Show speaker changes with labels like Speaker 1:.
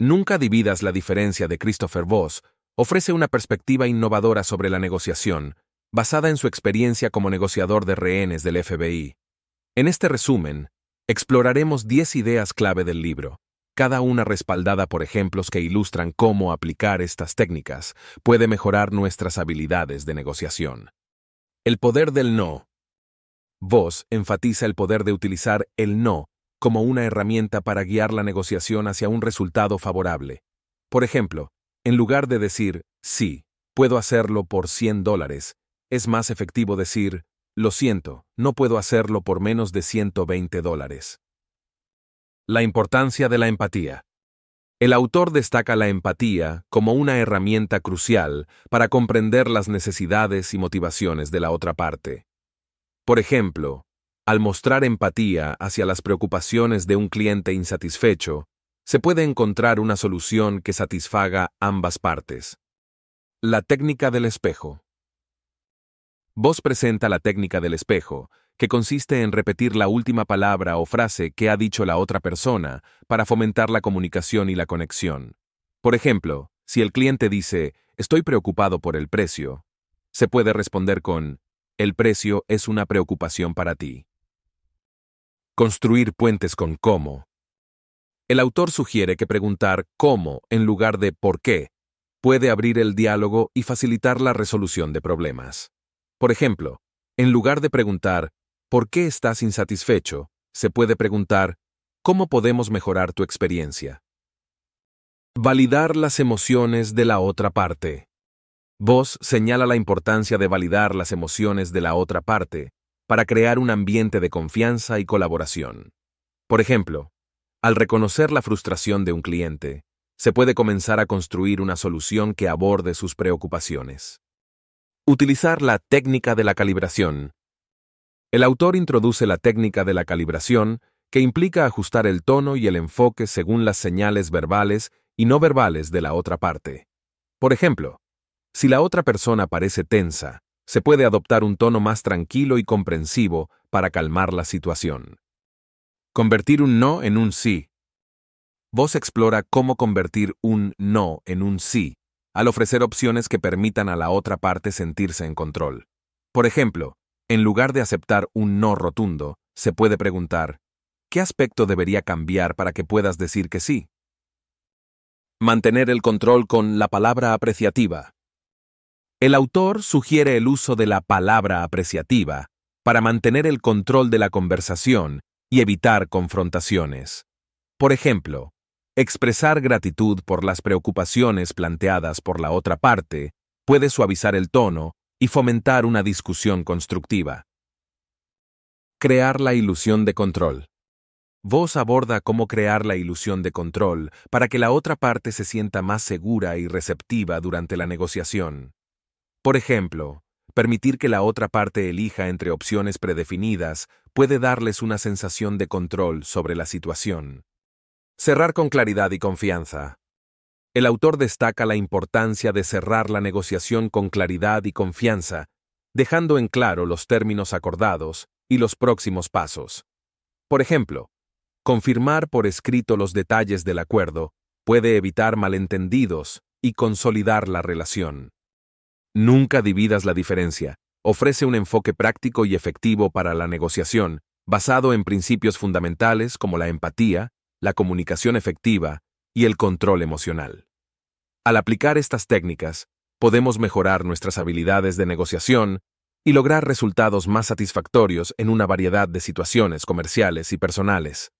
Speaker 1: Nunca dividas la diferencia de Christopher Voss ofrece una perspectiva innovadora sobre la negociación, basada en su experiencia como negociador de rehenes del FBI. En este resumen, exploraremos 10 ideas clave del libro, cada una respaldada por ejemplos que ilustran cómo aplicar estas técnicas puede mejorar nuestras habilidades de negociación. El poder del no. Voss enfatiza el poder de utilizar el no como una herramienta para guiar la negociación hacia un resultado favorable. Por ejemplo, en lugar de decir, sí, puedo hacerlo por 100 dólares, es más efectivo decir, lo siento, no puedo hacerlo por menos de 120 dólares. La importancia de la empatía. El autor destaca la empatía como una herramienta crucial para comprender las necesidades y motivaciones de la otra parte. Por ejemplo, al mostrar empatía hacia las preocupaciones de un cliente insatisfecho, se puede encontrar una solución que satisfaga ambas partes. La técnica del espejo. Vos presenta la técnica del espejo, que consiste en repetir la última palabra o frase que ha dicho la otra persona para fomentar la comunicación y la conexión. Por ejemplo, si el cliente dice, estoy preocupado por el precio, se puede responder con, el precio es una preocupación para ti. Construir puentes con cómo. El autor sugiere que preguntar cómo en lugar de por qué puede abrir el diálogo y facilitar la resolución de problemas. Por ejemplo, en lugar de preguntar ¿por qué estás insatisfecho?, se puede preguntar ¿cómo podemos mejorar tu experiencia? Validar las emociones de la otra parte. Vos señala la importancia de validar las emociones de la otra parte para crear un ambiente de confianza y colaboración. Por ejemplo, al reconocer la frustración de un cliente, se puede comenzar a construir una solución que aborde sus preocupaciones. Utilizar la técnica de la calibración. El autor introduce la técnica de la calibración, que implica ajustar el tono y el enfoque según las señales verbales y no verbales de la otra parte. Por ejemplo, si la otra persona parece tensa, se puede adoptar un tono más tranquilo y comprensivo para calmar la situación. Convertir un no en un sí. Vos explora cómo convertir un no en un sí, al ofrecer opciones que permitan a la otra parte sentirse en control. Por ejemplo, en lugar de aceptar un no rotundo, se puede preguntar, ¿qué aspecto debería cambiar para que puedas decir que sí? Mantener el control con la palabra apreciativa. El autor sugiere el uso de la palabra apreciativa para mantener el control de la conversación y evitar confrontaciones. Por ejemplo, expresar gratitud por las preocupaciones planteadas por la otra parte puede suavizar el tono y fomentar una discusión constructiva. Crear la ilusión de control. Vos aborda cómo crear la ilusión de control para que la otra parte se sienta más segura y receptiva durante la negociación. Por ejemplo, permitir que la otra parte elija entre opciones predefinidas puede darles una sensación de control sobre la situación. Cerrar con claridad y confianza. El autor destaca la importancia de cerrar la negociación con claridad y confianza, dejando en claro los términos acordados y los próximos pasos. Por ejemplo, confirmar por escrito los detalles del acuerdo puede evitar malentendidos y consolidar la relación. Nunca dividas la diferencia. Ofrece un enfoque práctico y efectivo para la negociación, basado en principios fundamentales como la empatía, la comunicación efectiva y el control emocional. Al aplicar estas técnicas, podemos mejorar nuestras habilidades de negociación y lograr resultados más satisfactorios en una variedad de situaciones comerciales y personales.